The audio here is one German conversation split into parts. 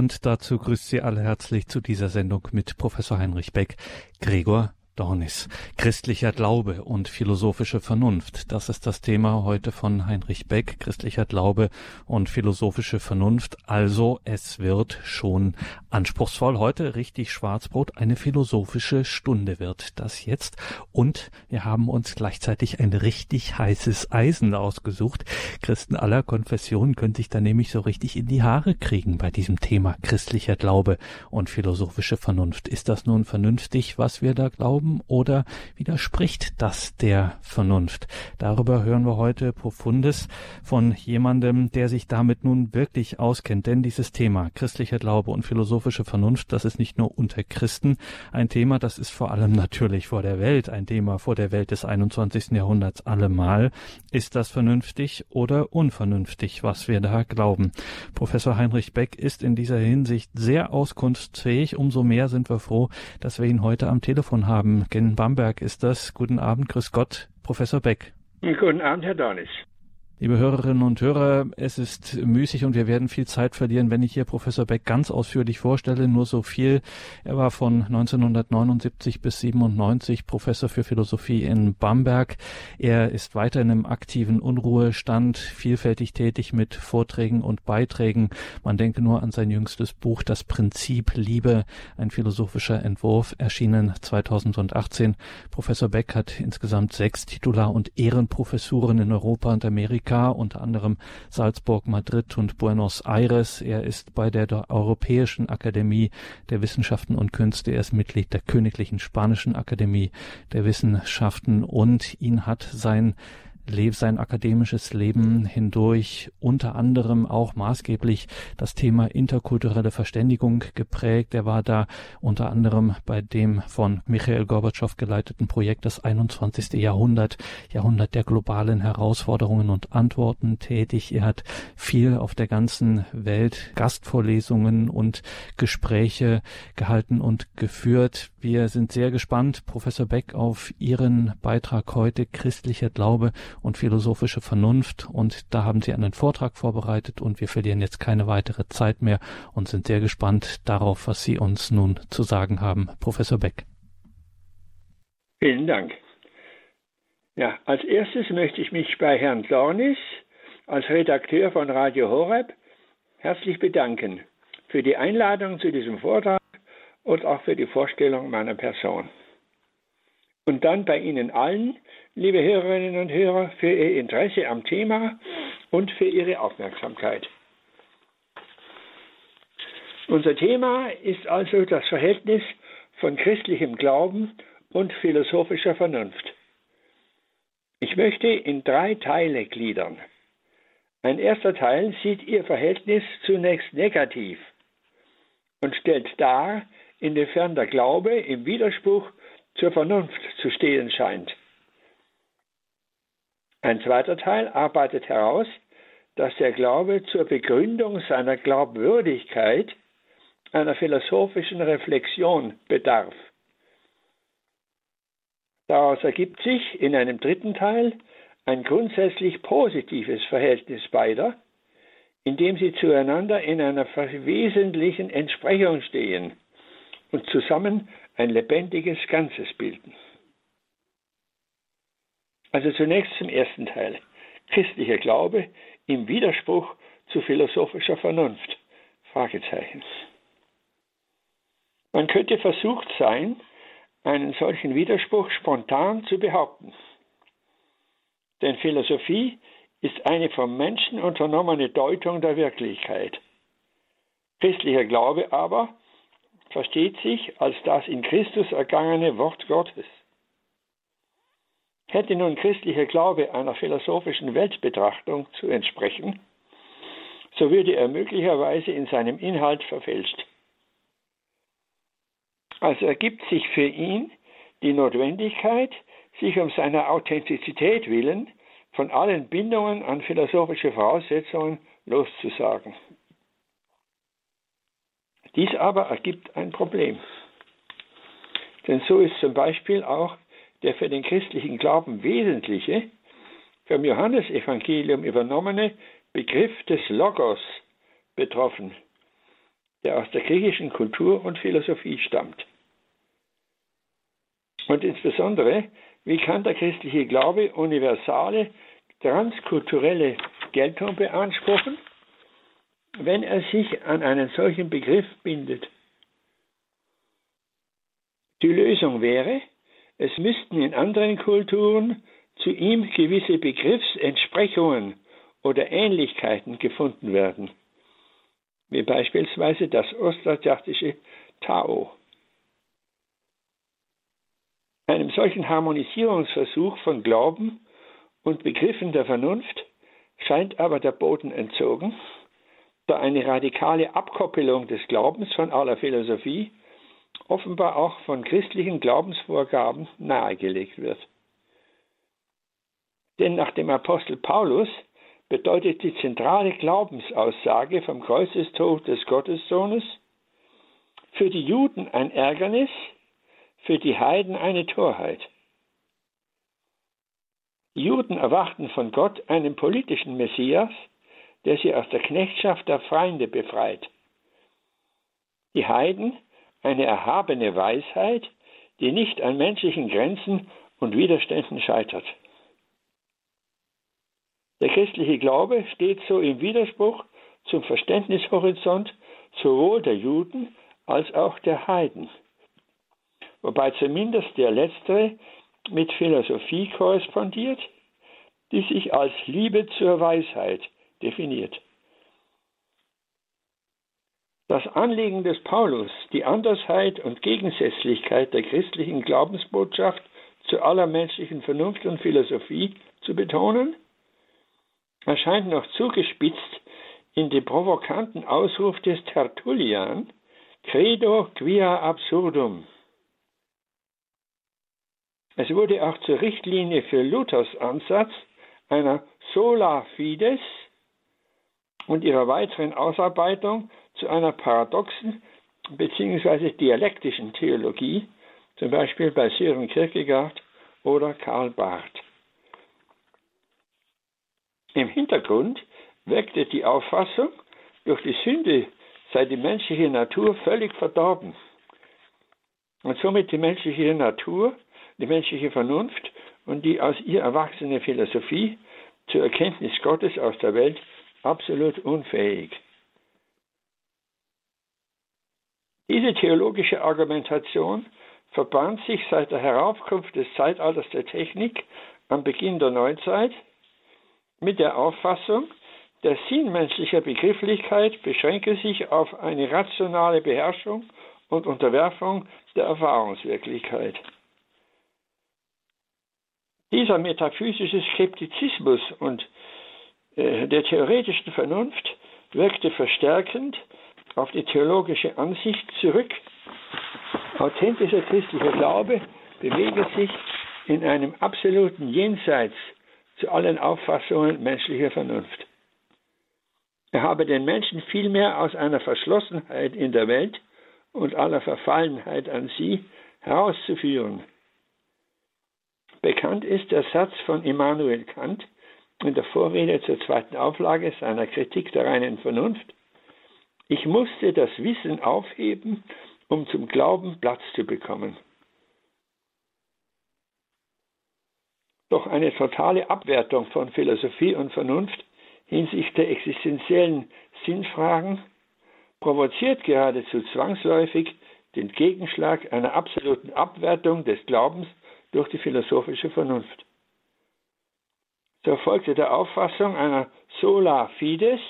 und dazu grüßt Sie alle herzlich zu dieser Sendung mit Professor Heinrich Beck, Gregor Dornis. Christlicher Glaube und philosophische Vernunft. Das ist das Thema heute von Heinrich Beck. Christlicher Glaube und philosophische Vernunft. Also es wird schon anspruchsvoll. Heute richtig Schwarzbrot. Eine philosophische Stunde wird das jetzt. Und wir haben uns gleichzeitig ein richtig heißes Eisen ausgesucht. Christen aller Konfessionen können sich da nämlich so richtig in die Haare kriegen bei diesem Thema christlicher Glaube und philosophische Vernunft. Ist das nun vernünftig, was wir da glauben? Glauben oder widerspricht das der Vernunft? Darüber hören wir heute Profundes von jemandem, der sich damit nun wirklich auskennt. Denn dieses Thema christlicher Glaube und philosophische Vernunft, das ist nicht nur unter Christen ein Thema, das ist vor allem natürlich vor der Welt ein Thema, vor der Welt des 21. Jahrhunderts allemal. Ist das vernünftig oder unvernünftig, was wir da glauben? Professor Heinrich Beck ist in dieser Hinsicht sehr auskunftsfähig. Umso mehr sind wir froh, dass wir ihn heute am Telefon haben. In Bamberg ist das. Guten Abend, grüß Gott, Professor Beck. Guten Abend, Herr Dornis. Liebe Hörerinnen und Hörer, es ist müßig und wir werden viel Zeit verlieren, wenn ich hier Professor Beck ganz ausführlich vorstelle. Nur so viel. Er war von 1979 bis 97 Professor für Philosophie in Bamberg. Er ist weiterhin im aktiven Unruhestand, vielfältig tätig mit Vorträgen und Beiträgen. Man denke nur an sein jüngstes Buch Das Prinzip Liebe, ein philosophischer Entwurf, erschienen 2018. Professor Beck hat insgesamt sechs Titular- und Ehrenprofessuren in Europa und Amerika Amerika, unter anderem Salzburg, Madrid und Buenos Aires. Er ist bei der Europäischen Akademie der Wissenschaften und Künste. Er ist Mitglied der Königlichen Spanischen Akademie der Wissenschaften und ihn hat sein sein akademisches Leben hindurch unter anderem auch maßgeblich das Thema interkulturelle Verständigung geprägt. Er war da unter anderem bei dem von Michael Gorbatschow geleiteten Projekt Das 21. Jahrhundert, Jahrhundert der globalen Herausforderungen und Antworten tätig. Er hat viel auf der ganzen Welt Gastvorlesungen und Gespräche gehalten und geführt. Wir sind sehr gespannt, Professor Beck, auf Ihren Beitrag heute Christlicher Glaube und philosophische Vernunft. Und da haben Sie einen Vortrag vorbereitet und wir verlieren jetzt keine weitere Zeit mehr und sind sehr gespannt darauf, was Sie uns nun zu sagen haben. Professor Beck. Vielen Dank. Ja, als erstes möchte ich mich bei Herrn Dornis als Redakteur von Radio Horeb herzlich bedanken für die Einladung zu diesem Vortrag und auch für die Vorstellung meiner Person. Und dann bei Ihnen allen, liebe Hörerinnen und Hörer, für Ihr Interesse am Thema und für Ihre Aufmerksamkeit. Unser Thema ist also das Verhältnis von christlichem Glauben und philosophischer Vernunft. Ich möchte in drei Teile gliedern. Ein erster Teil sieht Ihr Verhältnis zunächst negativ und stellt dar, inwiefern der Glaube im Widerspruch zur Vernunft zu stehen scheint. Ein zweiter Teil arbeitet heraus, dass der Glaube zur Begründung seiner Glaubwürdigkeit einer philosophischen Reflexion bedarf. Daraus ergibt sich in einem dritten Teil ein grundsätzlich positives Verhältnis beider, in dem sie zueinander in einer wesentlichen Entsprechung stehen und zusammen ein lebendiges Ganzes bilden. Also zunächst zum ersten Teil. Christlicher Glaube im Widerspruch zu philosophischer Vernunft. Fragezeichen. Man könnte versucht sein, einen solchen Widerspruch spontan zu behaupten. Denn Philosophie ist eine vom Menschen unternommene Deutung der Wirklichkeit. Christlicher Glaube aber versteht sich als das in Christus ergangene Wort Gottes. Hätte nun christlicher Glaube einer philosophischen Weltbetrachtung zu entsprechen, so würde er möglicherweise in seinem Inhalt verfälscht. Also ergibt sich für ihn die Notwendigkeit, sich um seiner Authentizität willen von allen Bindungen an philosophische Voraussetzungen loszusagen. Dies aber ergibt ein Problem. Denn so ist zum Beispiel auch der für den christlichen Glauben wesentliche, vom Johannesevangelium übernommene Begriff des Logos betroffen, der aus der griechischen Kultur und Philosophie stammt. Und insbesondere, wie kann der christliche Glaube universale, transkulturelle Geltung beanspruchen, wenn er sich an einen solchen Begriff bindet? Die Lösung wäre, es müssten in anderen Kulturen zu ihm gewisse Begriffsentsprechungen oder Ähnlichkeiten gefunden werden, wie beispielsweise das ostasiatische Tao. Einem solchen Harmonisierungsversuch von Glauben und Begriffen der Vernunft scheint aber der Boden entzogen, da eine radikale Abkoppelung des Glaubens von aller Philosophie offenbar auch von christlichen Glaubensvorgaben nahegelegt wird. Denn nach dem Apostel Paulus bedeutet die zentrale Glaubensaussage vom Kreuzestod des Gottessohnes für die Juden ein Ärgernis, für die Heiden eine Torheit. Die Juden erwarten von Gott einen politischen Messias, der sie aus der Knechtschaft der Feinde befreit. Die Heiden eine erhabene Weisheit, die nicht an menschlichen Grenzen und Widerständen scheitert. Der christliche Glaube steht so im Widerspruch zum Verständnishorizont sowohl der Juden als auch der Heiden, wobei zumindest der letztere mit Philosophie korrespondiert, die sich als Liebe zur Weisheit definiert. Das Anliegen des Paulus, die Andersheit und Gegensätzlichkeit der christlichen Glaubensbotschaft zu aller menschlichen Vernunft und Philosophie zu betonen, erscheint noch zugespitzt in dem provokanten Ausruf des Tertullian Credo quia absurdum. Es wurde auch zur Richtlinie für Luthers Ansatz einer sola fides und ihrer weiteren Ausarbeitung zu einer paradoxen bzw. dialektischen Theologie, zum Beispiel bei Sören Kierkegaard oder Karl Barth. Im Hintergrund wirkte die Auffassung, durch die Sünde sei die menschliche Natur völlig verdorben und somit die menschliche Natur, die menschliche Vernunft und die aus ihr erwachsene Philosophie zur Erkenntnis Gottes aus der Welt absolut unfähig. Diese theologische Argumentation verband sich seit der Heraufkunft des Zeitalters der Technik am Beginn der Neuzeit mit der Auffassung, der Sinn menschlicher Begrifflichkeit beschränke sich auf eine rationale Beherrschung und Unterwerfung der Erfahrungswirklichkeit. Dieser metaphysische Skeptizismus und der theoretischen Vernunft wirkte verstärkend auf die theologische Ansicht zurück. Authentischer christlicher Glaube bewege sich in einem absoluten Jenseits zu allen Auffassungen menschlicher Vernunft. Er habe den Menschen vielmehr aus einer Verschlossenheit in der Welt und aller Verfallenheit an sie herauszuführen. Bekannt ist der Satz von Immanuel Kant in der Vorrede zur zweiten Auflage seiner Kritik der reinen Vernunft. Ich musste das Wissen aufheben, um zum Glauben Platz zu bekommen. Doch eine totale Abwertung von Philosophie und Vernunft hinsichtlich der existenziellen Sinnfragen provoziert geradezu zwangsläufig den Gegenschlag einer absoluten Abwertung des Glaubens durch die philosophische Vernunft. So folgte der Auffassung einer sola fides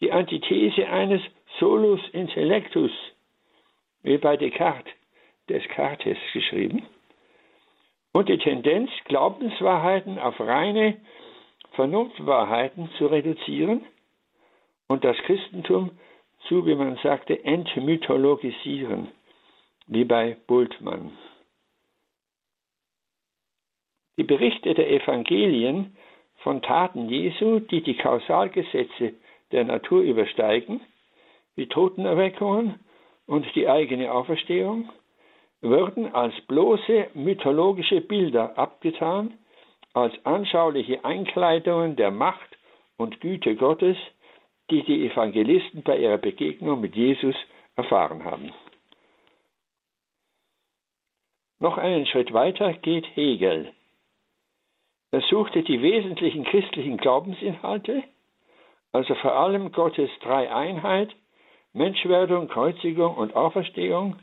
die Antithese eines solus intellectus, wie bei Descartes, Descartes geschrieben, und die Tendenz, Glaubenswahrheiten auf reine Vernunftwahrheiten zu reduzieren und das Christentum zu, wie man sagte, entmythologisieren, wie bei Bultmann. Die Berichte der Evangelien von Taten Jesu, die die Kausalgesetze der Natur übersteigen, wie Totenerweckungen und die eigene Auferstehung, würden als bloße mythologische Bilder abgetan, als anschauliche Einkleidungen der Macht und Güte Gottes, die die Evangelisten bei ihrer Begegnung mit Jesus erfahren haben. Noch einen Schritt weiter geht Hegel. Er suchte die wesentlichen christlichen Glaubensinhalte, also vor allem Gottes Dreieinheit, Menschwerdung, Kreuzigung und Auferstehung,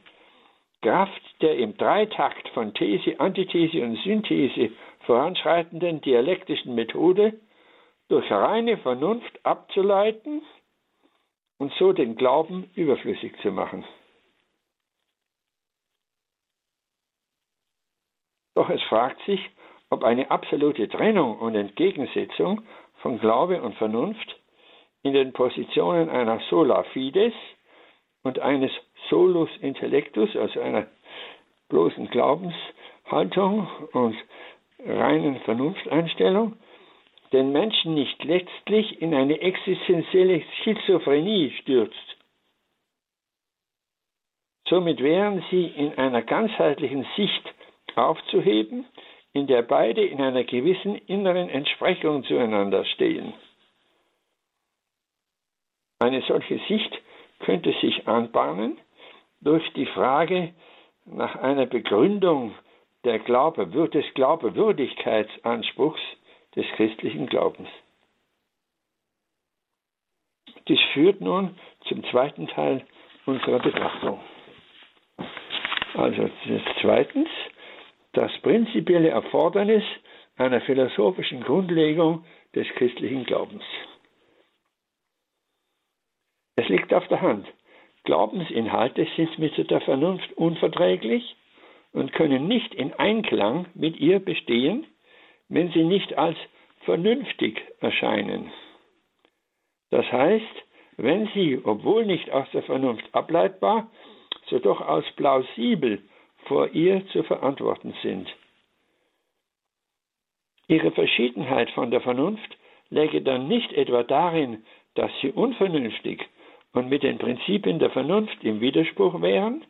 Kraft der im Dreitakt von These, Antithese und Synthese voranschreitenden dialektischen Methode durch reine Vernunft abzuleiten und so den Glauben überflüssig zu machen. Doch es fragt sich, ob eine absolute Trennung und Entgegensetzung von Glaube und Vernunft in den Positionen einer Sola Fides und eines Solus Intellectus, also einer bloßen Glaubenshaltung und reinen Vernunfteinstellung, den Menschen nicht letztlich in eine existenzielle Schizophrenie stürzt. Somit wären sie in einer ganzheitlichen Sicht aufzuheben, in der beide in einer gewissen inneren Entsprechung zueinander stehen. Eine solche Sicht könnte sich anbahnen durch die Frage nach einer Begründung der Glaube, des Glaubewürdigkeitsanspruchs des christlichen Glaubens. Dies führt nun zum zweiten Teil unserer Betrachtung. Also zweitens, das prinzipielle Erfordernis einer philosophischen Grundlegung des christlichen Glaubens. Es liegt auf der Hand. Glaubensinhalte sind mit der Vernunft unverträglich und können nicht in Einklang mit ihr bestehen, wenn sie nicht als vernünftig erscheinen. Das heißt, wenn sie, obwohl nicht aus der Vernunft ableitbar, so doch als plausibel vor ihr zu verantworten sind. Ihre Verschiedenheit von der Vernunft läge dann nicht etwa darin, dass sie unvernünftig und mit den Prinzipien der Vernunft im Widerspruch wären,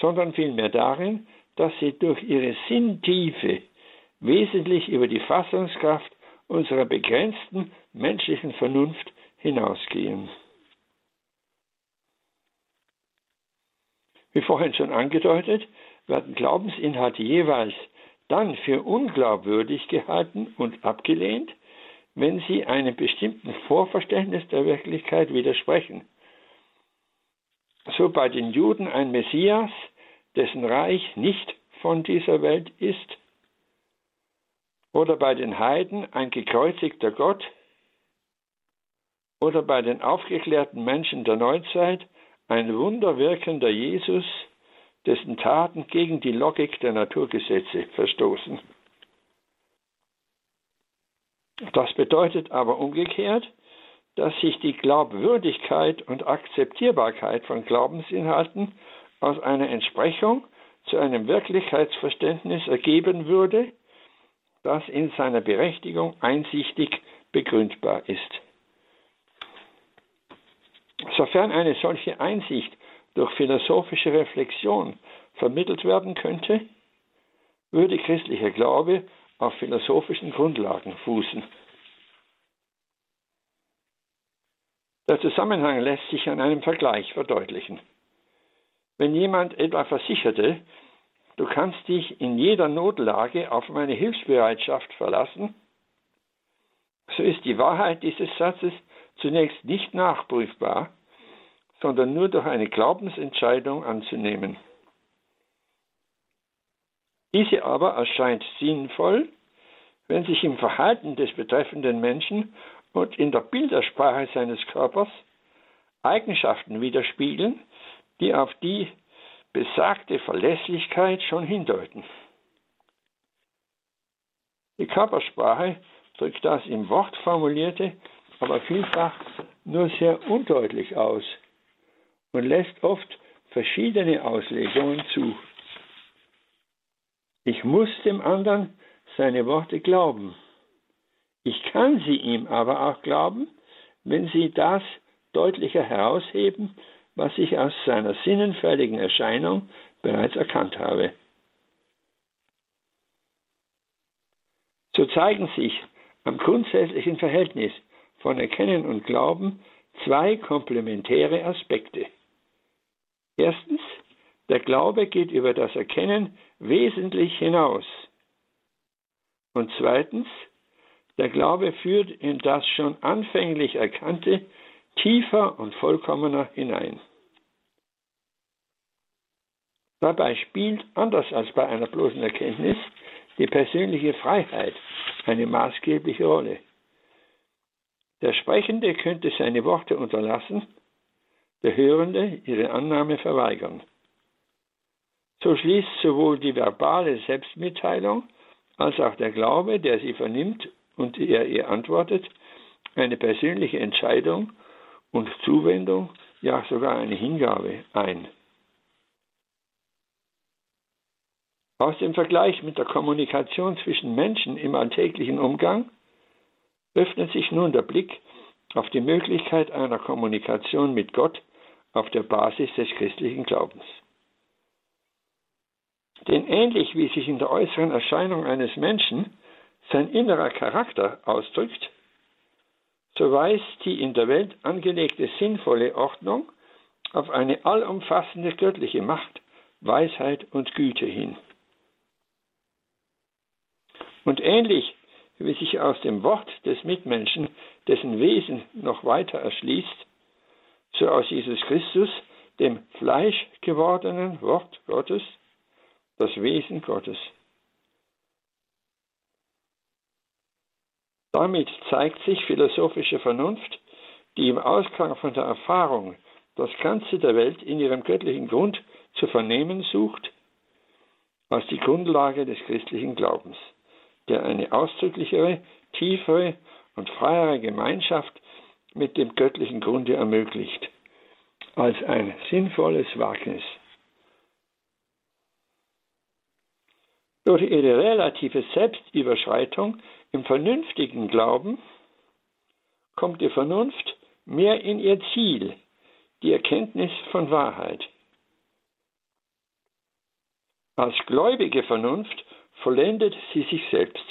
sondern vielmehr darin, dass sie durch ihre Sinntiefe wesentlich über die Fassungskraft unserer begrenzten menschlichen Vernunft hinausgehen. Wie vorhin schon angedeutet, werden Glaubensinhalte jeweils dann für unglaubwürdig gehalten und abgelehnt, wenn sie einem bestimmten Vorverständnis der Wirklichkeit widersprechen. So bei den Juden ein Messias, dessen Reich nicht von dieser Welt ist, oder bei den Heiden ein gekreuzigter Gott, oder bei den aufgeklärten Menschen der Neuzeit ein wunderwirkender Jesus, dessen Taten gegen die Logik der Naturgesetze verstoßen. Das bedeutet aber umgekehrt, dass sich die Glaubwürdigkeit und Akzeptierbarkeit von Glaubensinhalten aus einer Entsprechung zu einem Wirklichkeitsverständnis ergeben würde, das in seiner Berechtigung einsichtig begründbar ist. Sofern eine solche Einsicht durch philosophische Reflexion vermittelt werden könnte, würde christlicher Glaube auf philosophischen Grundlagen fußen. Der Zusammenhang lässt sich an einem Vergleich verdeutlichen. Wenn jemand etwa versicherte, du kannst dich in jeder Notlage auf meine Hilfsbereitschaft verlassen, so ist die Wahrheit dieses Satzes zunächst nicht nachprüfbar, sondern nur durch eine Glaubensentscheidung anzunehmen. Diese aber erscheint sinnvoll, wenn sich im Verhalten des betreffenden Menschen und in der Bildersprache seines Körpers Eigenschaften widerspiegeln, die auf die besagte Verlässlichkeit schon hindeuten. Die Körpersprache drückt das im Wort formulierte, aber vielfach nur sehr undeutlich aus und lässt oft verschiedene Auslegungen zu. Ich muss dem anderen seine Worte glauben. Ich kann sie ihm aber auch glauben, wenn sie das deutlicher herausheben, was ich aus seiner sinnenfälligen Erscheinung bereits erkannt habe. So zeigen sich am grundsätzlichen Verhältnis von Erkennen und Glauben zwei komplementäre Aspekte. Erstens, der Glaube geht über das Erkennen wesentlich hinaus. Und zweitens, der Glaube führt in das schon anfänglich Erkannte tiefer und vollkommener hinein. Dabei spielt, anders als bei einer bloßen Erkenntnis, die persönliche Freiheit eine maßgebliche Rolle. Der Sprechende könnte seine Worte unterlassen, der Hörende ihre Annahme verweigern. So schließt sowohl die verbale Selbstmitteilung als auch der Glaube, der sie vernimmt und er ihr antwortet, eine persönliche Entscheidung und Zuwendung, ja sogar eine Hingabe ein. Aus dem Vergleich mit der Kommunikation zwischen Menschen im alltäglichen Umgang öffnet sich nun der Blick auf die Möglichkeit einer Kommunikation mit Gott auf der Basis des christlichen Glaubens. Denn ähnlich wie sich in der äußeren Erscheinung eines Menschen sein innerer Charakter ausdrückt, so weist die in der Welt angelegte sinnvolle Ordnung auf eine allumfassende göttliche Macht, Weisheit und Güte hin. Und ähnlich wie sich aus dem Wort des Mitmenschen dessen Wesen noch weiter erschließt, so aus Jesus Christus, dem Fleisch gewordenen Wort Gottes, das Wesen Gottes. Damit zeigt sich philosophische Vernunft, die im Ausklang von der Erfahrung das Ganze der Welt in ihrem göttlichen Grund zu vernehmen sucht, als die Grundlage des christlichen Glaubens, der eine ausdrücklichere, tiefere und freiere Gemeinschaft mit dem göttlichen Grunde ermöglicht, als ein sinnvolles Wagnis. Durch ihre relative Selbstüberschreitung im vernünftigen Glauben kommt die Vernunft mehr in ihr Ziel, die Erkenntnis von Wahrheit. Als gläubige Vernunft vollendet sie sich selbst.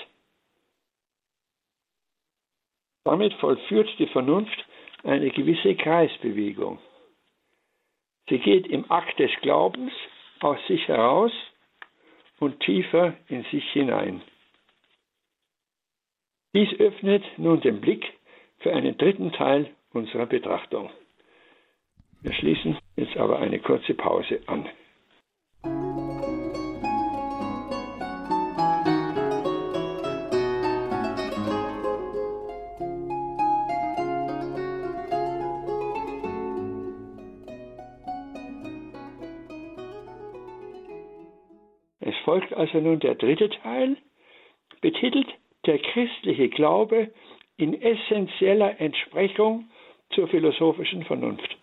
Damit vollführt die Vernunft eine gewisse Kreisbewegung. Sie geht im Akt des Glaubens aus sich heraus und tiefer in sich hinein. Dies öffnet nun den Blick für einen dritten Teil unserer Betrachtung. Wir schließen jetzt aber eine kurze Pause an. Folgt also nun der dritte Teil, betitelt der christliche Glaube in essentieller Entsprechung zur philosophischen Vernunft.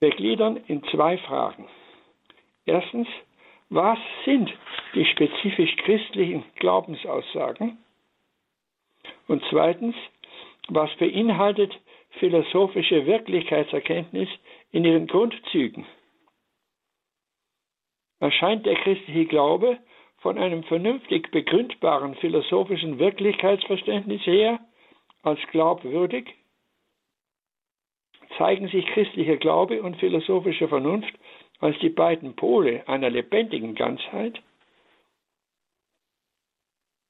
Wir gliedern in zwei Fragen. Erstens, was sind die spezifisch christlichen Glaubensaussagen? Und zweitens, was beinhaltet philosophische Wirklichkeitserkenntnis in ihren Grundzügen? Erscheint der christliche Glaube von einem vernünftig begründbaren philosophischen Wirklichkeitsverständnis her als glaubwürdig? Zeigen sich christlicher Glaube und philosophische Vernunft als die beiden Pole einer lebendigen Ganzheit?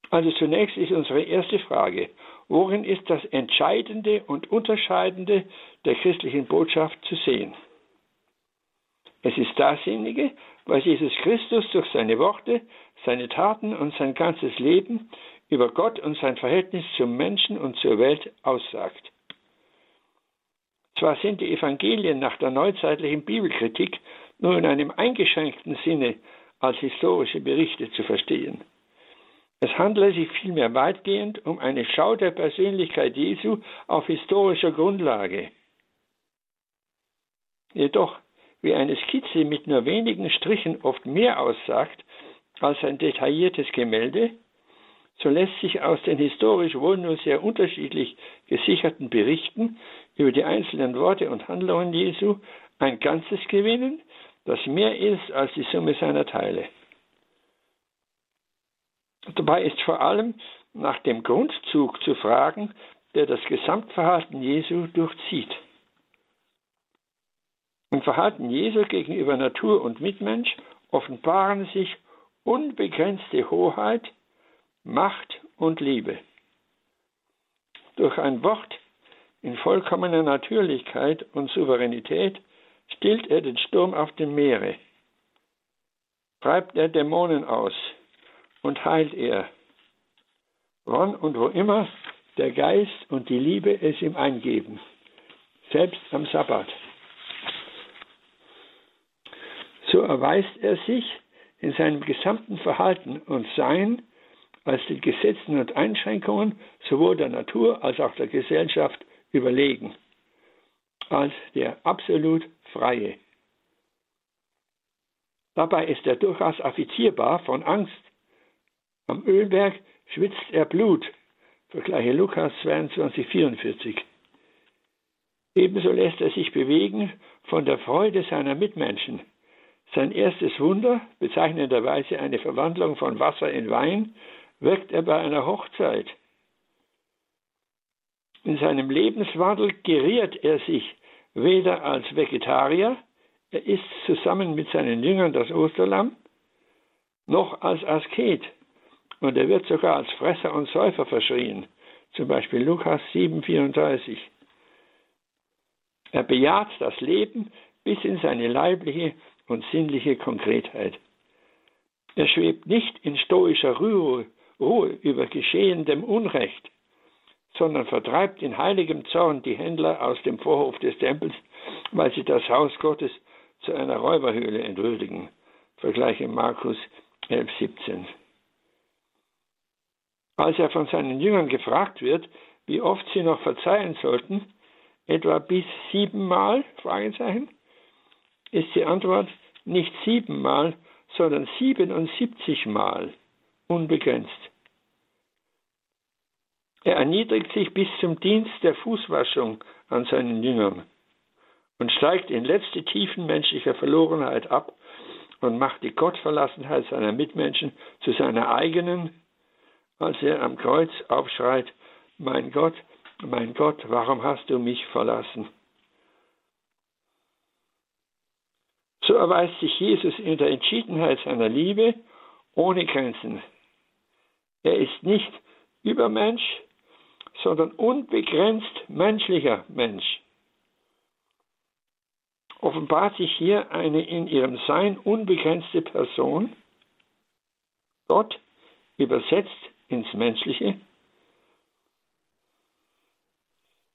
Also zunächst ist unsere erste Frage, worin ist das Entscheidende und Unterscheidende der christlichen Botschaft zu sehen? Es ist dasjenige, was Jesus Christus durch seine Worte, seine Taten und sein ganzes Leben über Gott und sein Verhältnis zum Menschen und zur Welt aussagt. Zwar sind die Evangelien nach der neuzeitlichen Bibelkritik nur in einem eingeschränkten Sinne als historische Berichte zu verstehen. Es handelt sich vielmehr weitgehend um eine Schau der Persönlichkeit Jesu auf historischer Grundlage. Jedoch wie eine Skizze mit nur wenigen Strichen oft mehr aussagt als ein detailliertes Gemälde, so lässt sich aus den historisch wohl nur sehr unterschiedlich gesicherten Berichten über die einzelnen Worte und Handlungen Jesu ein Ganzes gewinnen, das mehr ist als die Summe seiner Teile. Dabei ist vor allem nach dem Grundzug zu fragen, der das Gesamtverhalten Jesu durchzieht. Im Verhalten Jesu gegenüber Natur und Mitmensch offenbaren sich unbegrenzte Hoheit, Macht und Liebe. Durch ein Wort in vollkommener Natürlichkeit und Souveränität stillt er den Sturm auf dem Meere, treibt er Dämonen aus und heilt er, wann und wo immer der Geist und die Liebe es ihm eingeben, selbst am Sabbat. So erweist er sich in seinem gesamten Verhalten und Sein als den Gesetzen und Einschränkungen sowohl der Natur als auch der Gesellschaft überlegen, als der absolut Freie. Dabei ist er durchaus affizierbar von Angst. Am Ölberg schwitzt er Blut, vergleiche Lukas 22, 44. Ebenso lässt er sich bewegen von der Freude seiner Mitmenschen. Sein erstes Wunder, bezeichnenderweise eine Verwandlung von Wasser in Wein, wirkt er bei einer Hochzeit. In seinem Lebenswandel geriert er sich weder als Vegetarier, er isst zusammen mit seinen Jüngern das Osterlamm, noch als Asket. Und er wird sogar als Fresser und Säufer verschrien. Zum Beispiel Lukas 7,34. Er bejaht das Leben bis in seine leibliche und sinnliche Konkretheit. Er schwebt nicht in stoischer Ruhe, Ruhe über geschehendem Unrecht, sondern vertreibt in heiligem Zorn die Händler aus dem Vorhof des Tempels, weil sie das Haus Gottes zu einer Räuberhöhle entwürdigen. Vergleiche Markus 11, 17. Als er von seinen Jüngern gefragt wird, wie oft sie noch verzeihen sollten, etwa bis siebenmal, Fragezeichen, ist die Antwort nicht siebenmal, sondern 77 Mal, unbegrenzt. Er erniedrigt sich bis zum Dienst der Fußwaschung an seinen Jüngern und steigt in letzte Tiefen menschlicher Verlorenheit ab und macht die Gottverlassenheit seiner Mitmenschen zu seiner eigenen, als er am Kreuz aufschreit, mein Gott, mein Gott, warum hast du mich verlassen? So erweist sich Jesus in der Entschiedenheit seiner Liebe ohne Grenzen. Er ist nicht Übermensch, sondern unbegrenzt menschlicher Mensch. Offenbart sich hier eine in ihrem Sein unbegrenzte Person, Gott übersetzt ins Menschliche,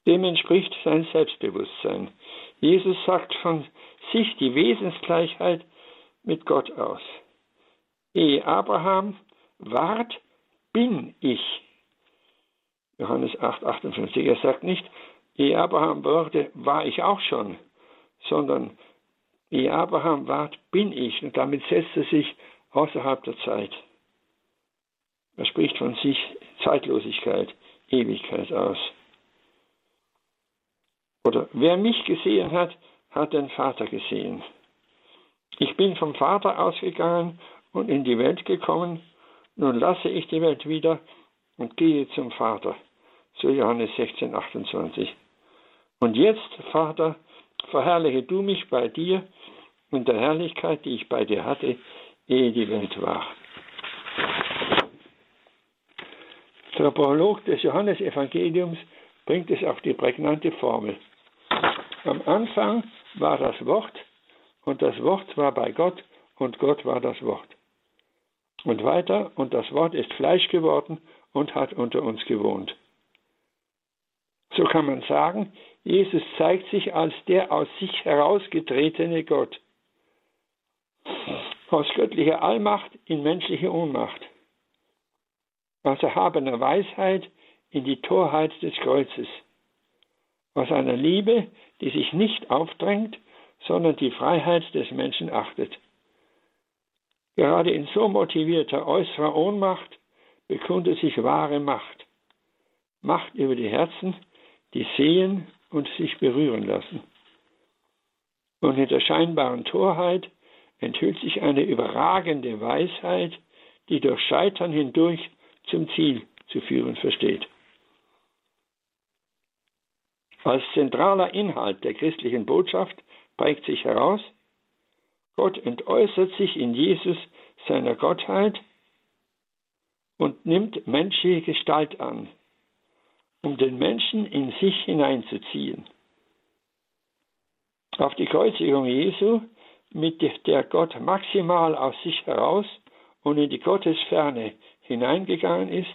dem entspricht sein Selbstbewusstsein. Jesus sagt von sich die Wesensgleichheit mit Gott aus. Ehe Abraham ward, bin ich. Johannes 8, 58. Er sagt nicht, ehe Abraham wurde, war ich auch schon, sondern ehe Abraham ward, bin ich. Und damit setzt er sich außerhalb der Zeit. Er spricht von sich Zeitlosigkeit, Ewigkeit aus. Oder wer mich gesehen hat, hat den Vater gesehen. Ich bin vom Vater ausgegangen und in die Welt gekommen, nun lasse ich die Welt wieder und gehe zum Vater. So Johannes 16, 28. Und jetzt, Vater, verherrliche du mich bei dir und der Herrlichkeit, die ich bei dir hatte, ehe die Welt war. Der Prolog des Johannesevangeliums bringt es auf die prägnante Formel. Am Anfang war das Wort und das Wort war bei Gott und Gott war das Wort. Und weiter, und das Wort ist Fleisch geworden und hat unter uns gewohnt. So kann man sagen, Jesus zeigt sich als der aus sich herausgetretene Gott. Aus göttlicher Allmacht in menschliche Ohnmacht. Aus erhabener Weisheit in die Torheit des Kreuzes. Aus einer Liebe, die sich nicht aufdrängt, sondern die Freiheit des Menschen achtet. Gerade in so motivierter äußerer Ohnmacht bekundet sich wahre Macht. Macht über die Herzen, die sehen und sich berühren lassen. Und in der scheinbaren Torheit enthüllt sich eine überragende Weisheit, die durch Scheitern hindurch zum Ziel zu führen versteht. Als zentraler Inhalt der christlichen Botschaft prägt sich heraus, Gott entäußert sich in Jesus seiner Gottheit und nimmt menschliche Gestalt an, um den Menschen in sich hineinzuziehen. Auf die Kreuzigung Jesu, mit der Gott maximal aus sich heraus und in die Gottesferne hineingegangen ist,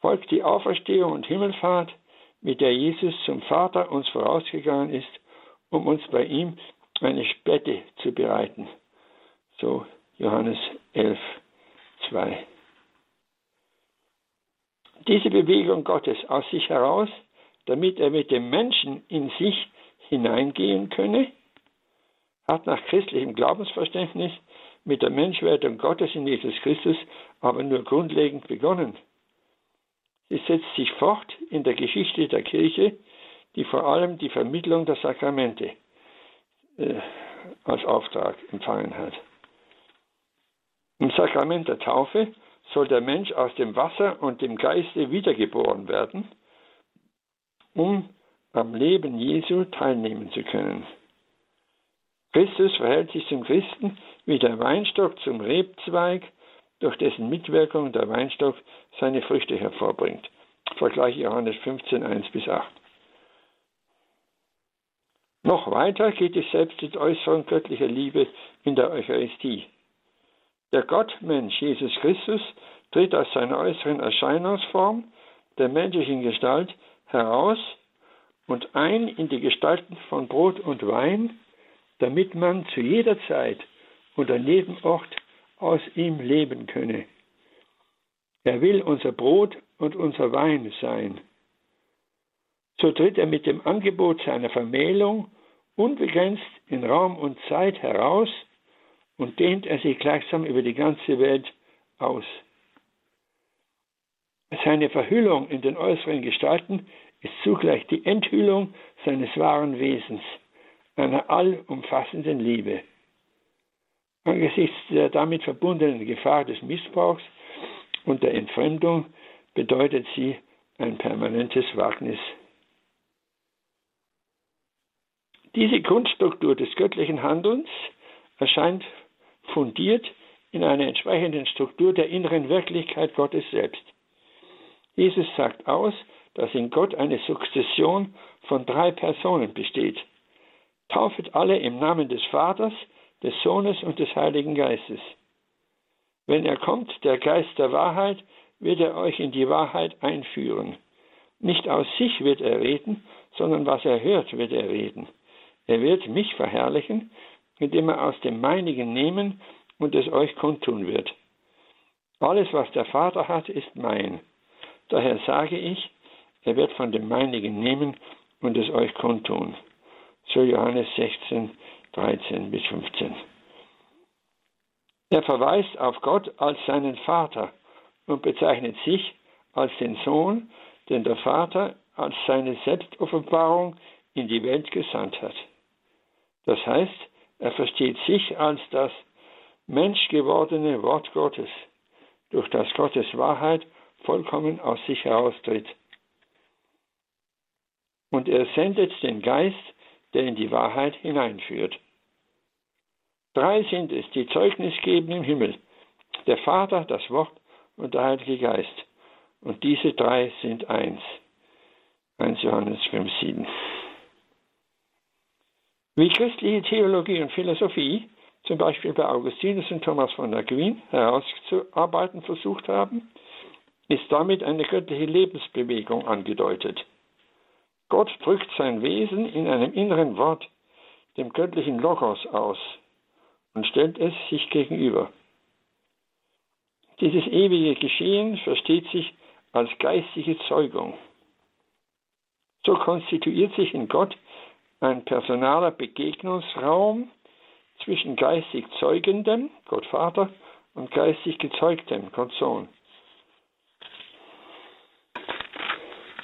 folgt die Auferstehung und Himmelfahrt, mit der Jesus zum Vater uns vorausgegangen ist, um uns bei ihm eine Stätte zu bereiten. So Johannes 11, 2. Diese Bewegung Gottes aus sich heraus, damit er mit dem Menschen in sich hineingehen könne, hat nach christlichem Glaubensverständnis mit der Menschwerdung Gottes in Jesus Christus aber nur grundlegend begonnen. Sie setzt sich fort in der Geschichte der Kirche, die vor allem die Vermittlung der Sakramente äh, als Auftrag empfangen hat. Im Sakrament der Taufe soll der Mensch aus dem Wasser und dem Geiste wiedergeboren werden, um am Leben Jesu teilnehmen zu können. Christus verhält sich zum Christen wie der Weinstock zum Rebzweig durch dessen Mitwirkung der Weinstock seine Früchte hervorbringt. Vergleich Johannes 15, 1 bis 8. Noch weiter geht es selbst in äußeren göttlicher Liebe in der Eucharistie. Der Gottmensch Jesus Christus tritt aus seiner äußeren Erscheinungsform der menschlichen Gestalt heraus und ein in die Gestalten von Brot und Wein, damit man zu jeder Zeit und an jedem Ort aus ihm leben könne. Er will unser Brot und unser Wein sein. So tritt er mit dem Angebot seiner Vermählung unbegrenzt in Raum und Zeit heraus und dehnt er sich gleichsam über die ganze Welt aus. Seine Verhüllung in den äußeren Gestalten ist zugleich die Enthüllung seines wahren Wesens, einer allumfassenden Liebe. Angesichts der damit verbundenen Gefahr des Missbrauchs und der Entfremdung bedeutet sie ein permanentes Wagnis. Diese Grundstruktur des göttlichen Handelns erscheint fundiert in einer entsprechenden Struktur der inneren Wirklichkeit Gottes selbst. Jesus sagt aus, dass in Gott eine Sukzession von drei Personen besteht. Taufet alle im Namen des Vaters, des Sohnes und des Heiligen Geistes. Wenn er kommt, der Geist der Wahrheit, wird er euch in die Wahrheit einführen. Nicht aus sich wird er reden, sondern was er hört, wird er reden. Er wird mich verherrlichen, indem er aus dem meinigen nehmen und es euch kundtun wird. Alles, was der Vater hat, ist mein. Daher sage ich, er wird von dem meinigen nehmen und es euch kundtun. So Johannes 16, 13 bis 15. Er verweist auf Gott als seinen Vater und bezeichnet sich als den Sohn, den der Vater als seine Selbstoffenbarung in die Welt gesandt hat. Das heißt, er versteht sich als das menschgewordene Wort Gottes, durch das Gottes Wahrheit vollkommen aus sich heraustritt. Und er sendet den Geist, der in die Wahrheit hineinführt. Drei sind es, die Zeugnis geben im Himmel. Der Vater, das Wort und der Heilige Geist. Und diese drei sind eins. 1 Johannes 5, 7. Wie christliche Theologie und Philosophie, zum Beispiel bei Augustinus und Thomas von Aquin, herauszuarbeiten versucht haben, ist damit eine göttliche Lebensbewegung angedeutet. Gott drückt sein Wesen in einem inneren Wort, dem göttlichen Logos, aus und stellt es sich gegenüber. Dieses ewige Geschehen versteht sich als geistige Zeugung. So konstituiert sich in Gott ein personaler Begegnungsraum zwischen geistig Zeugendem, Gott Vater, und geistig Gezeugtem, Gott Sohn.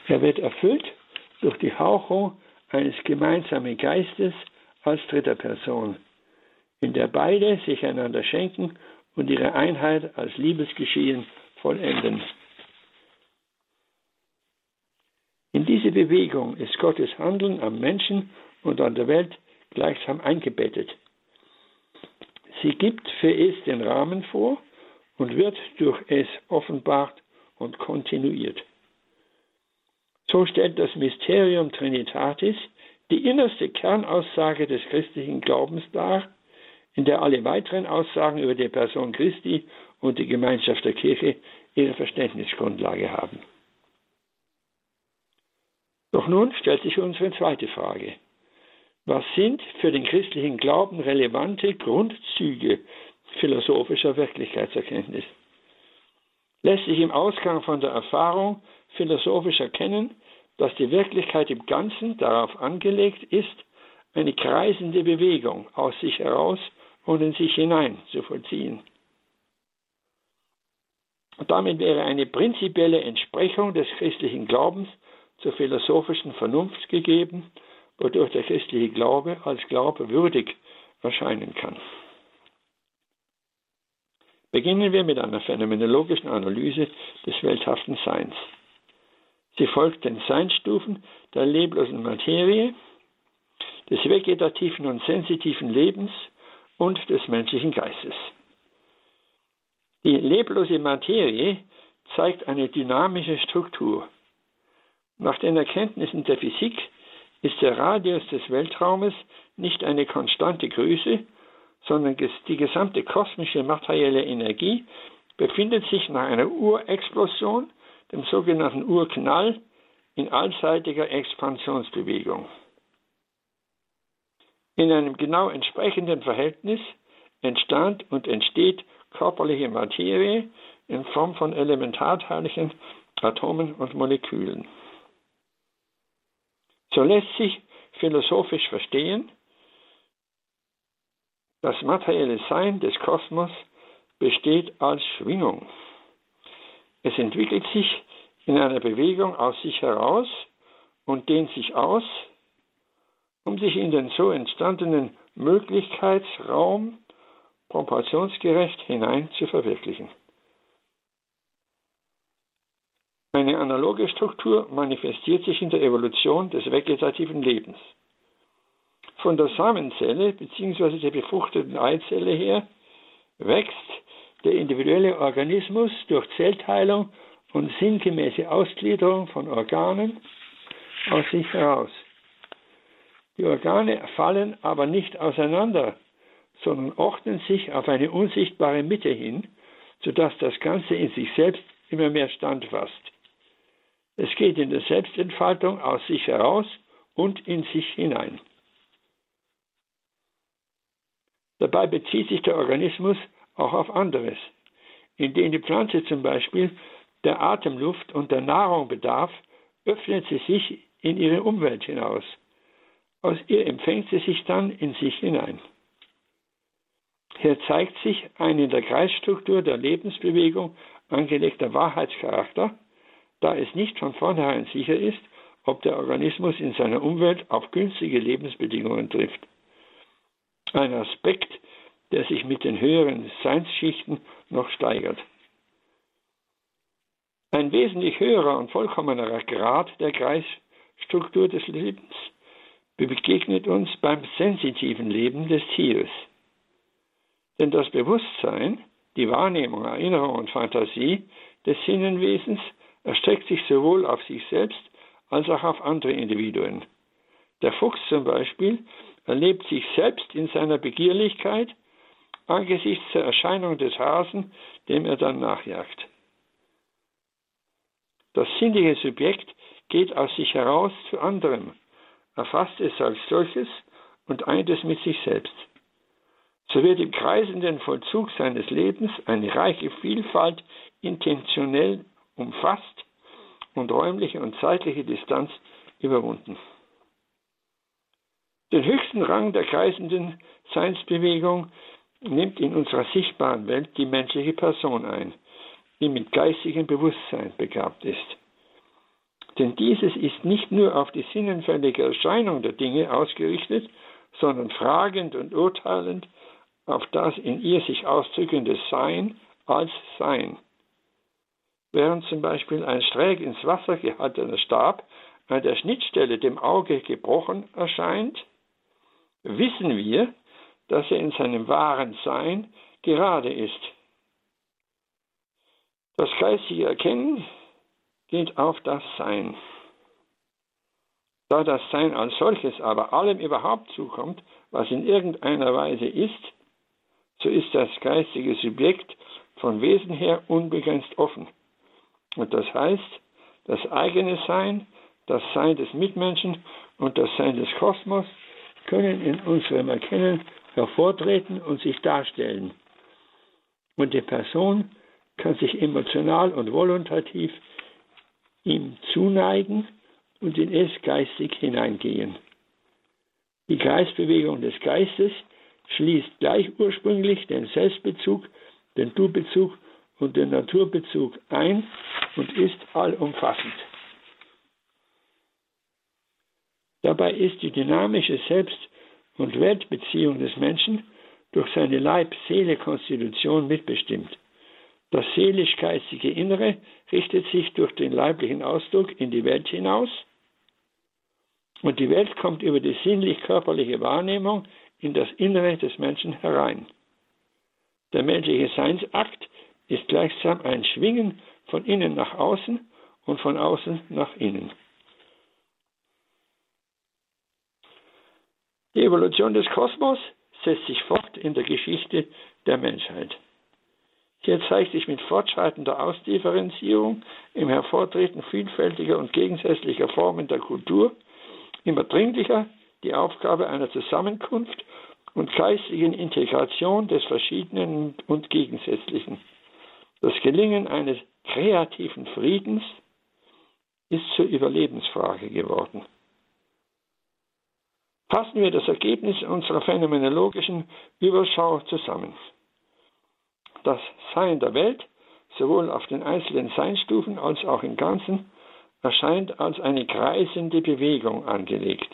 Er wird erfüllt durch die Hauchung eines gemeinsamen Geistes als dritter Person, in der beide sich einander schenken und ihre Einheit als Liebesgeschehen vollenden. In diese Bewegung ist Gottes Handeln am Menschen und an der Welt gleichsam eingebettet. Sie gibt für es den Rahmen vor und wird durch es offenbart und kontinuiert. So stellt das Mysterium Trinitatis die innerste Kernaussage des christlichen Glaubens dar, in der alle weiteren Aussagen über die Person Christi und die Gemeinschaft der Kirche ihre Verständnisgrundlage haben. Doch nun stellt sich unsere zweite Frage. Was sind für den christlichen Glauben relevante Grundzüge philosophischer Wirklichkeitserkenntnis? Lässt sich im Ausgang von der Erfahrung philosophisch erkennen, dass die Wirklichkeit im Ganzen darauf angelegt ist, eine kreisende Bewegung aus sich heraus und in sich hinein zu vollziehen. Und damit wäre eine prinzipielle Entsprechung des christlichen Glaubens zur philosophischen Vernunft gegeben, wodurch der christliche Glaube als Glaube würdig erscheinen kann. Beginnen wir mit einer phänomenologischen Analyse des welthaften Seins. Sie folgt den Seinsstufen der leblosen Materie, des vegetativen und sensitiven Lebens und des menschlichen Geistes. Die leblose Materie zeigt eine dynamische Struktur. Nach den Erkenntnissen der Physik ist der Radius des Weltraumes nicht eine konstante Größe, sondern die gesamte kosmische materielle Energie befindet sich nach einer Urexplosion dem sogenannten Urknall, in allseitiger Expansionsbewegung. In einem genau entsprechenden Verhältnis entstand und entsteht körperliche Materie in Form von Elementarteilchen, Atomen und Molekülen. So lässt sich philosophisch verstehen, das materielle Sein des Kosmos besteht als Schwingung. Es entwickelt sich in einer Bewegung aus sich heraus und dehnt sich aus, um sich in den so entstandenen Möglichkeitsraum proportionsgerecht hinein zu verwirklichen. Eine analoge Struktur manifestiert sich in der Evolution des vegetativen Lebens. Von der Samenzelle bzw. der befruchteten Eizelle her wächst der individuelle Organismus durch Zellteilung und sinngemäße Ausgliederung von Organen aus sich heraus. Die Organe fallen aber nicht auseinander, sondern ordnen sich auf eine unsichtbare Mitte hin, sodass das Ganze in sich selbst immer mehr standfasst. Es geht in der Selbstentfaltung aus sich heraus und in sich hinein. Dabei bezieht sich der Organismus auch auf anderes, indem die Pflanze zum Beispiel der Atemluft und der Nahrung bedarf, öffnet sie sich in ihre Umwelt hinaus. Aus ihr empfängt sie sich dann in sich hinein. Hier zeigt sich ein in der Kreisstruktur der Lebensbewegung angelegter Wahrheitscharakter, da es nicht von vornherein sicher ist, ob der Organismus in seiner Umwelt auf günstige Lebensbedingungen trifft. Ein Aspekt, der sich mit den höheren Seinsschichten noch steigert. Ein wesentlich höherer und vollkommenerer Grad der Kreisstruktur des Lebens begegnet uns beim sensitiven Leben des Tieres. Denn das Bewusstsein, die Wahrnehmung, Erinnerung und Fantasie des Sinnenwesens erstreckt sich sowohl auf sich selbst als auch auf andere Individuen. Der Fuchs zum Beispiel erlebt sich selbst in seiner Begierlichkeit angesichts der Erscheinung des Hasen, dem er dann nachjagt. Das sinnliche Subjekt geht aus sich heraus zu anderem, erfasst es als solches und eint es mit sich selbst. So wird im kreisenden Vollzug seines Lebens eine reiche Vielfalt intentionell umfasst und räumliche und zeitliche Distanz überwunden. Den höchsten Rang der kreisenden Seinsbewegung nimmt in unserer sichtbaren Welt die menschliche Person ein, die mit geistigem Bewusstsein begabt ist. Denn dieses ist nicht nur auf die sinnenfällige Erscheinung der Dinge ausgerichtet, sondern fragend und urteilend auf das in ihr sich ausdrückende Sein als Sein. Während zum Beispiel ein schräg ins Wasser gehaltener Stab an der Schnittstelle dem Auge gebrochen erscheint, wissen wir, dass er in seinem wahren Sein gerade ist. Das geistige Erkennen geht auf das Sein. Da das Sein als solches aber allem überhaupt zukommt, was in irgendeiner Weise ist, so ist das geistige Subjekt von Wesen her unbegrenzt offen. Und das heißt, das eigene Sein, das Sein des Mitmenschen und das Sein des Kosmos können in unserem Erkennen hervortreten und sich darstellen. Und die Person kann sich emotional und volontativ ihm zuneigen und in es geistig hineingehen. Die Geistbewegung des Geistes schließt gleich ursprünglich den Selbstbezug, den Du-Bezug und den Naturbezug ein und ist allumfassend. Dabei ist die dynamische Selbst- und Weltbeziehung des Menschen durch seine Leib-Seele-Konstitution mitbestimmt. Das seelisch-geistige Innere richtet sich durch den leiblichen Ausdruck in die Welt hinaus und die Welt kommt über die sinnlich-körperliche Wahrnehmung in das Innere des Menschen herein. Der menschliche Seinsakt ist gleichsam ein Schwingen von innen nach außen und von außen nach innen. Die Evolution des Kosmos setzt sich fort in der Geschichte der Menschheit. Hier zeigt sich mit fortschreitender Ausdifferenzierung im Hervortreten vielfältiger und gegensätzlicher Formen der Kultur immer dringlicher die Aufgabe einer Zusammenkunft und geistigen Integration des Verschiedenen und Gegensätzlichen. Das Gelingen eines kreativen Friedens ist zur Überlebensfrage geworden. Fassen wir das Ergebnis unserer phänomenologischen Überschau zusammen. Das Sein der Welt, sowohl auf den einzelnen Seinstufen als auch im Ganzen, erscheint als eine kreisende Bewegung angelegt.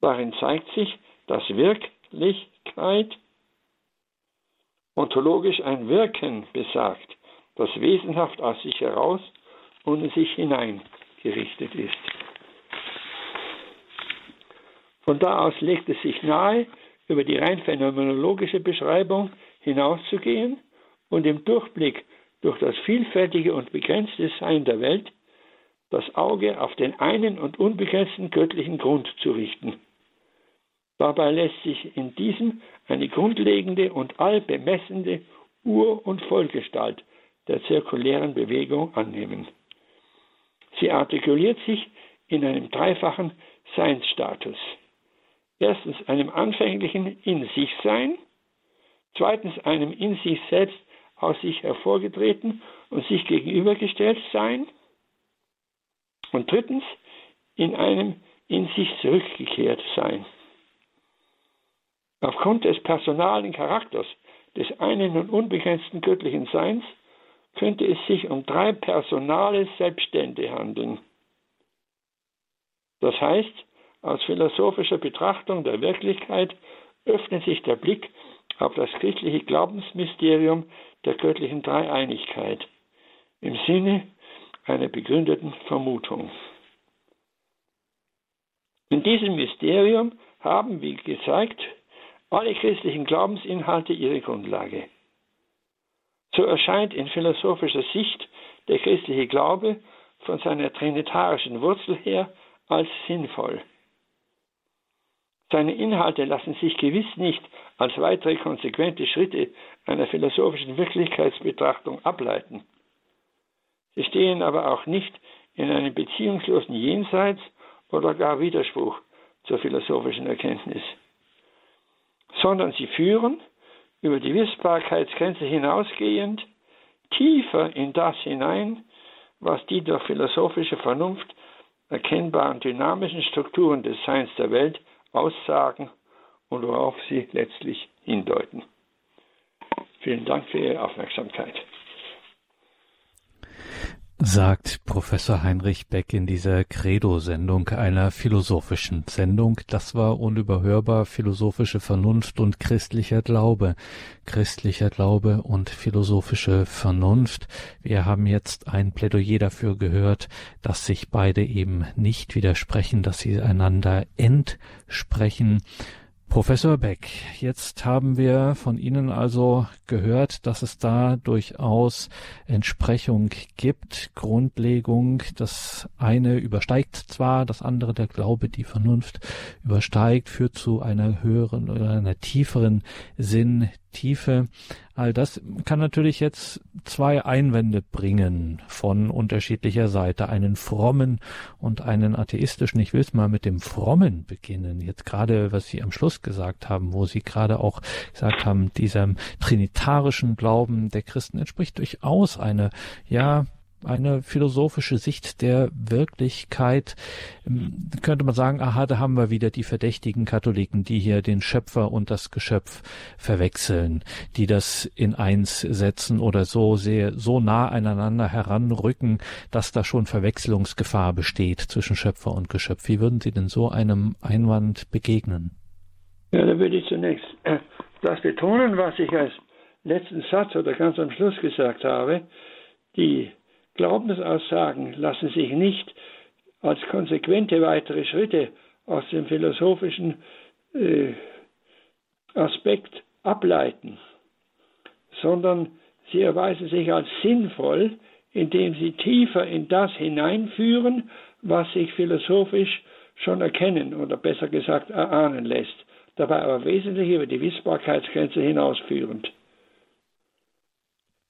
Darin zeigt sich, dass Wirklichkeit ontologisch ein Wirken besagt, das wesenhaft aus sich heraus und in sich hinein gerichtet ist. Von da aus legt es sich nahe, über die rein phänomenologische Beschreibung hinauszugehen und im Durchblick durch das vielfältige und begrenzte Sein der Welt das Auge auf den einen und unbegrenzten göttlichen Grund zu richten. Dabei lässt sich in diesem eine grundlegende und allbemessende Ur- und Vollgestalt der zirkulären Bewegung annehmen. Sie artikuliert sich in einem dreifachen Seinsstatus. Erstens einem anfänglichen In sich Sein, zweitens einem in sich selbst aus sich hervorgetreten und sich gegenübergestellt Sein und drittens, in einem in sich zurückgekehrt sein. Aufgrund des personalen Charakters des einen und unbegrenzten göttlichen Seins könnte es sich um drei personale Selbststände handeln. Das heißt, aus philosophischer Betrachtung der Wirklichkeit öffnet sich der Blick auf das christliche Glaubensmysterium der göttlichen Dreieinigkeit im Sinne einer begründeten Vermutung. In diesem Mysterium haben, wie gezeigt, alle christlichen Glaubensinhalte ihre Grundlage. So erscheint in philosophischer Sicht der christliche Glaube von seiner trinitarischen Wurzel her als sinnvoll. Seine Inhalte lassen sich gewiss nicht als weitere konsequente Schritte einer philosophischen Wirklichkeitsbetrachtung ableiten. Sie stehen aber auch nicht in einem beziehungslosen Jenseits oder gar Widerspruch zur philosophischen Erkenntnis, sondern sie führen über die Wissbarkeitsgrenze hinausgehend tiefer in das hinein, was die durch philosophische Vernunft erkennbaren dynamischen Strukturen des Seins der Welt aussagen und worauf sie letztlich hindeuten. Vielen Dank für Ihre Aufmerksamkeit. Sagt Professor Heinrich Beck in dieser Credo-Sendung, einer philosophischen Sendung. Das war unüberhörbar philosophische Vernunft und christlicher Glaube. Christlicher Glaube und philosophische Vernunft. Wir haben jetzt ein Plädoyer dafür gehört, dass sich beide eben nicht widersprechen, dass sie einander entsprechen. Professor Beck, jetzt haben wir von Ihnen also gehört, dass es da durchaus Entsprechung gibt, Grundlegung. Das eine übersteigt zwar, das andere, der Glaube, die Vernunft übersteigt, führt zu einer höheren oder einer tieferen Sinn, Tiefe. All das kann natürlich jetzt zwei Einwände bringen von unterschiedlicher Seite, einen frommen und einen atheistischen. Ich will es mal mit dem frommen beginnen. Jetzt gerade, was Sie am Schluss gesagt haben, wo Sie gerade auch gesagt haben, diesem trinitarischen Glauben der Christen entspricht durchaus eine, ja, eine philosophische Sicht der Wirklichkeit. Ähm, könnte man sagen, aha, da haben wir wieder die verdächtigen Katholiken, die hier den Schöpfer und das Geschöpf verwechseln, die das in eins setzen oder so sehr, so nah aneinander heranrücken, dass da schon Verwechslungsgefahr besteht zwischen Schöpfer und Geschöpf. Wie würden Sie denn so einem Einwand begegnen? Ja, da würde ich zunächst äh, das betonen, was ich als letzten Satz oder ganz am Schluss gesagt habe. Die Glaubensaussagen lassen sich nicht als konsequente weitere Schritte aus dem philosophischen äh, Aspekt ableiten, sondern sie erweisen sich als sinnvoll, indem sie tiefer in das hineinführen, was sich philosophisch schon erkennen oder besser gesagt erahnen lässt, dabei aber wesentlich über die Wissbarkeitsgrenze hinausführend.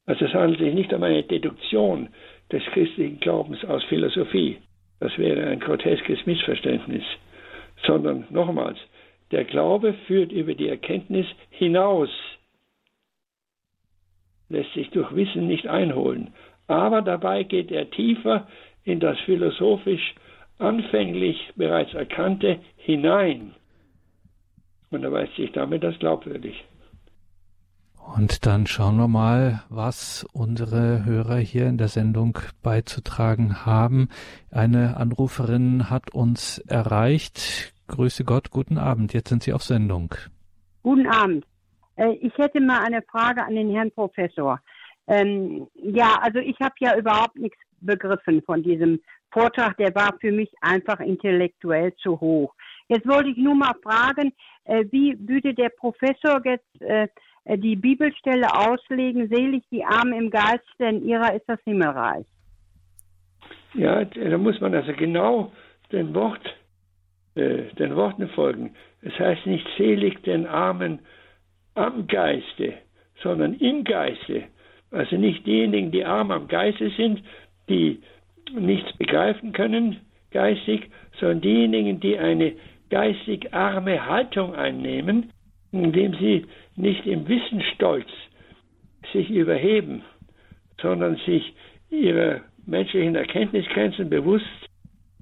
Also es handelt sich nicht um eine Deduktion des christlichen Glaubens aus Philosophie. Das wäre ein groteskes Missverständnis. Sondern nochmals, der Glaube führt über die Erkenntnis hinaus, lässt sich durch Wissen nicht einholen, aber dabei geht er tiefer in das philosophisch anfänglich bereits Erkannte hinein und erweist sich damit als glaubwürdig. Und dann schauen wir mal, was unsere Hörer hier in der Sendung beizutragen haben. Eine Anruferin hat uns erreicht. Grüße Gott, guten Abend. Jetzt sind Sie auf Sendung. Guten Abend. Äh, ich hätte mal eine Frage an den Herrn Professor. Ähm, ja, also ich habe ja überhaupt nichts begriffen von diesem Vortrag. Der war für mich einfach intellektuell zu hoch. Jetzt wollte ich nur mal fragen, äh, wie würde der Professor jetzt äh, die Bibelstelle auslegen, selig die Armen im Geist, denn ihrer ist das Himmelreich. Ja, da muss man also genau den, Wort, äh, den Worten folgen. Es heißt nicht selig den Armen am Geiste, sondern im Geiste. Also nicht diejenigen, die arm am Geiste sind, die nichts begreifen können geistig, sondern diejenigen, die eine geistig arme Haltung einnehmen, indem sie nicht im Wissensstolz sich überheben, sondern sich ihrer menschlichen Erkenntnisgrenzen bewusst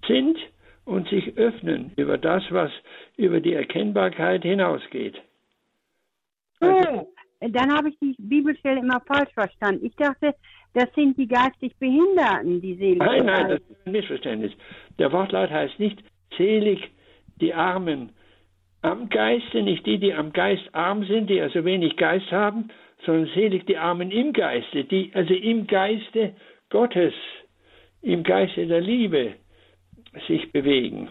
sind und sich öffnen über das, was über die Erkennbarkeit hinausgeht. Also, oh, dann habe ich die Bibelstelle immer falsch verstanden. Ich dachte, das sind die geistig Behinderten, die selig Nein, nein, das ist ein Missverständnis. Der Wortlaut heißt nicht selig die Armen am Geiste, nicht die, die am Geist arm sind, die also wenig Geist haben, sondern selig die Armen im Geiste, die also im Geiste Gottes, im Geiste der Liebe sich bewegen.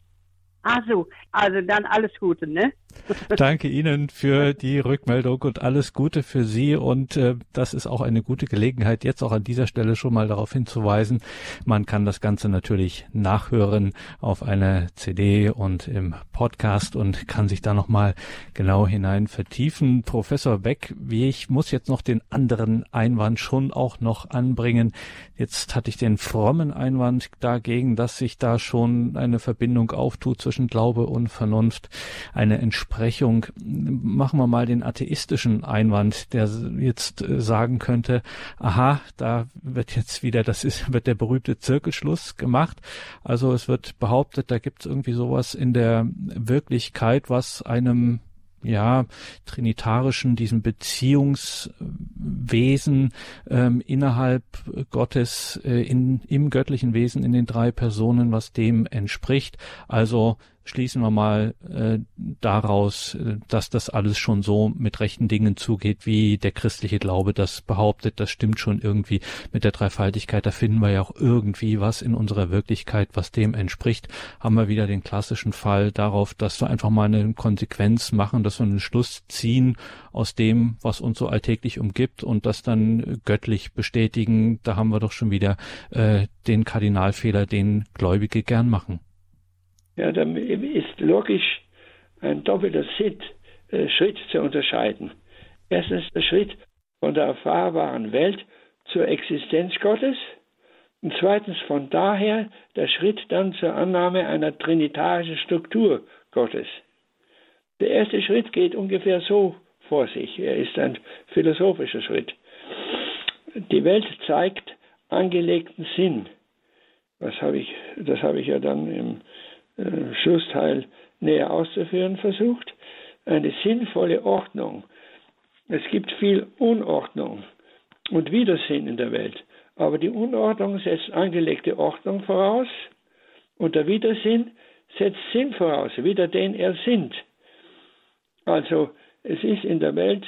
Also, also dann alles Gute, ne? Danke Ihnen für die Rückmeldung und alles Gute für Sie. Und äh, das ist auch eine gute Gelegenheit, jetzt auch an dieser Stelle schon mal darauf hinzuweisen. Man kann das Ganze natürlich nachhören auf einer CD und im Podcast und kann sich da nochmal genau hinein vertiefen. Professor Beck, wie ich muss jetzt noch den anderen Einwand schon auch noch anbringen. Jetzt hatte ich den frommen Einwand dagegen, dass sich da schon eine Verbindung auftut zwischen Glaube und Vernunft, eine Entsprechung. Machen wir mal den atheistischen Einwand, der jetzt äh, sagen könnte, aha, da wird jetzt wieder, das ist, wird der berühmte Zirkelschluss gemacht. Also es wird behauptet, da gibt es irgendwie sowas in der Wirklichkeit, was einem ja, trinitarischen, diesem Beziehungswesen ähm, innerhalb Gottes, äh, in, im göttlichen Wesen, in den drei Personen, was dem entspricht. Also schließen wir mal äh, daraus, äh, dass das alles schon so mit rechten Dingen zugeht, wie der christliche Glaube das behauptet. Das stimmt schon irgendwie mit der Dreifaltigkeit. Da finden wir ja auch irgendwie was in unserer Wirklichkeit, was dem entspricht. Haben wir wieder den klassischen Fall darauf, dass wir einfach mal eine Konsequenz machen, dass wir einen Schluss ziehen aus dem, was uns so alltäglich umgibt und das dann göttlich bestätigen. Da haben wir doch schon wieder äh, den Kardinalfehler, den Gläubige gern machen. Ja, dann ist logisch ein doppelter äh, Schritt zu unterscheiden. Erstens der Schritt von der erfahrbaren Welt zur Existenz Gottes und zweitens von daher der Schritt dann zur Annahme einer trinitarischen Struktur Gottes. Der erste Schritt geht ungefähr so vor sich. Er ist ein philosophischer Schritt. Die Welt zeigt angelegten Sinn. Was habe ich, das habe ich ja dann im äh, Schlussteil näher auszuführen versucht. Eine sinnvolle Ordnung. Es gibt viel Unordnung und Widersinn in der Welt. Aber die Unordnung setzt angelegte Ordnung voraus und der Widersinn setzt Sinn voraus, wieder den er sind. Also es ist in der Welt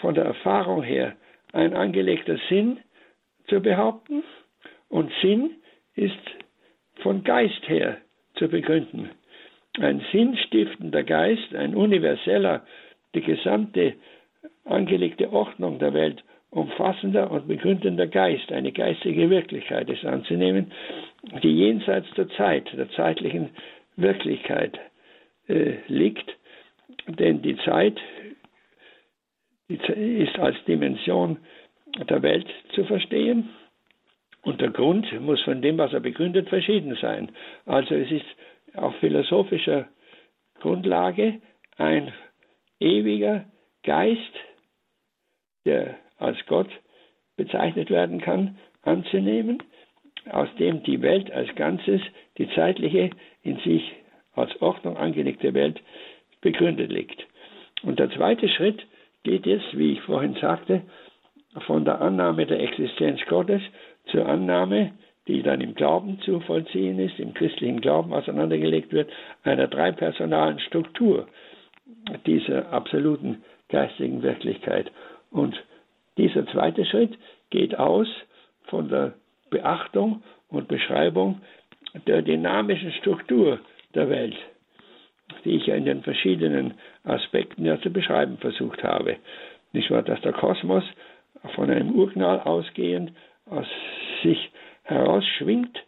von der Erfahrung her ein angelegter Sinn zu behaupten und Sinn ist von Geist her zu begründen. Ein sinnstiftender Geist, ein universeller, die gesamte angelegte Ordnung der Welt umfassender und begründender Geist, eine geistige Wirklichkeit ist anzunehmen, die jenseits der Zeit, der zeitlichen Wirklichkeit äh, liegt, denn die Zeit ist als Dimension der Welt zu verstehen und der Grund muss von dem, was er begründet, verschieden sein. Also es ist auf philosophischer Grundlage ein ewiger Geist, der als Gott bezeichnet werden kann, anzunehmen, aus dem die Welt als Ganzes, die zeitliche, in sich als Ordnung angelegte Welt begründet liegt. Und der zweite Schritt geht jetzt, wie ich vorhin sagte, von der Annahme der Existenz Gottes zur Annahme, die dann im Glauben zu vollziehen ist, im christlichen Glauben auseinandergelegt wird, einer dreipersonalen Struktur dieser absoluten geistigen Wirklichkeit. Und dieser zweite Schritt geht aus von der Beachtung und Beschreibung der dynamischen Struktur der Welt, die ich ja in den verschiedenen Aspekten ja zu beschreiben versucht habe. Nicht wahr, dass der Kosmos von einem Urknall ausgehend aus sich herausschwingt,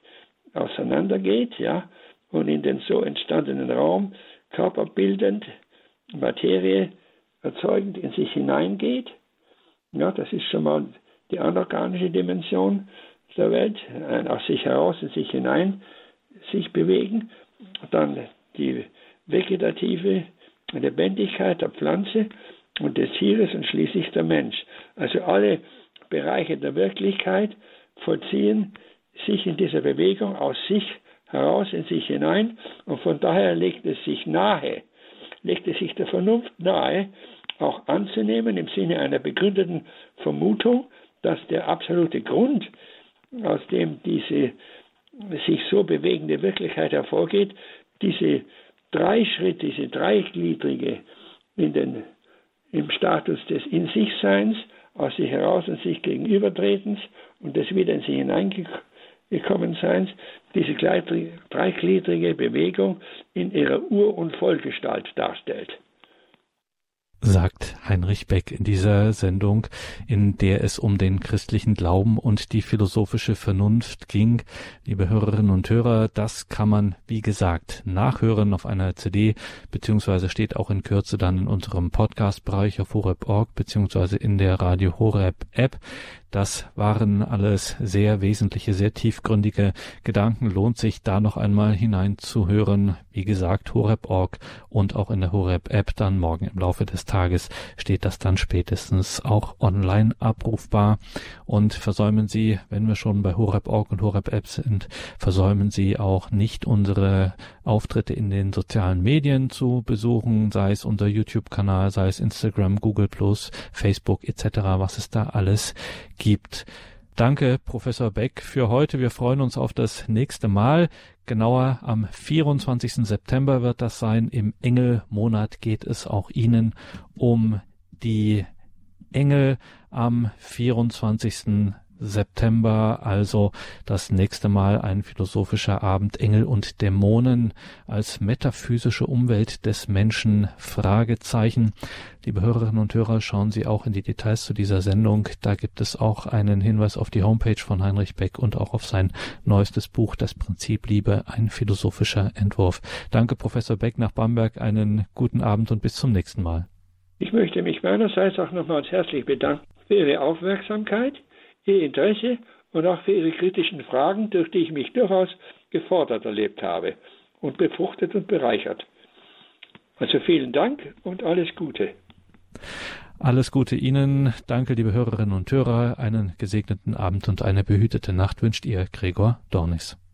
auseinandergeht, ja, und in den so entstandenen Raum körperbildend, Materie erzeugend in sich hineingeht. Ja, das ist schon mal die anorganische Dimension der Welt, ein aus sich heraus in sich hinein sich bewegen. Dann die vegetative Lebendigkeit der Pflanze und des Tieres und schließlich der Mensch. Also alle Bereiche der Wirklichkeit vollziehen sich in dieser Bewegung aus sich heraus in sich hinein. Und von daher legt es sich nahe, legt es sich der Vernunft nahe, auch anzunehmen im Sinne einer begründeten Vermutung, dass der absolute Grund, aus dem diese sich so bewegende Wirklichkeit hervorgeht, diese drei Schritte, diese dreigliedrige in den, im Status des In-sich-Seins, aus sich heraus und sich gegenübertretens und des wieder in sich hineingekommen Seins, diese dreigliedrige Bewegung in ihrer Ur- und Vollgestalt darstellt sagt Heinrich Beck in dieser Sendung, in der es um den christlichen Glauben und die philosophische Vernunft ging. Liebe Hörerinnen und Hörer, das kann man, wie gesagt, nachhören auf einer CD, beziehungsweise steht auch in Kürze dann in unserem Podcast-Bereich auf horeb.org, beziehungsweise in der Radio Horeb App. Das waren alles sehr wesentliche, sehr tiefgründige Gedanken. Lohnt sich da noch einmal hineinzuhören, wie gesagt, horeb.org und auch in der Horeb-App dann morgen im Laufe des Tages steht das dann spätestens auch online abrufbar. Und versäumen Sie, wenn wir schon bei Horeb.org und Horeb-App sind, versäumen Sie auch nicht unsere Auftritte in den sozialen Medien zu besuchen, sei es unser YouTube-Kanal, sei es Instagram, Google Facebook etc., was es da alles gibt. Danke, Professor Beck, für heute. Wir freuen uns auf das nächste Mal. Genauer am 24. September wird das sein. Im Engelmonat geht es auch Ihnen um die Engel am 24. September, also das nächste Mal ein philosophischer Abend Engel und Dämonen als metaphysische Umwelt des Menschen Fragezeichen. Liebe Hörerinnen und Hörer, schauen Sie auch in die Details zu dieser Sendung. Da gibt es auch einen Hinweis auf die Homepage von Heinrich Beck und auch auf sein neuestes Buch Das Prinzip Liebe, ein philosophischer Entwurf. Danke, Professor Beck nach Bamberg. Einen guten Abend und bis zum nächsten Mal. Ich möchte mich meinerseits auch nochmals herzlich bedanken für Ihre Aufmerksamkeit. Ihr Interesse und auch für Ihre kritischen Fragen, durch die ich mich durchaus gefordert erlebt habe und befruchtet und bereichert. Also vielen Dank und alles Gute. Alles Gute Ihnen. Danke, liebe Hörerinnen und Hörer. Einen gesegneten Abend und eine behütete Nacht wünscht Ihr Gregor Dornis.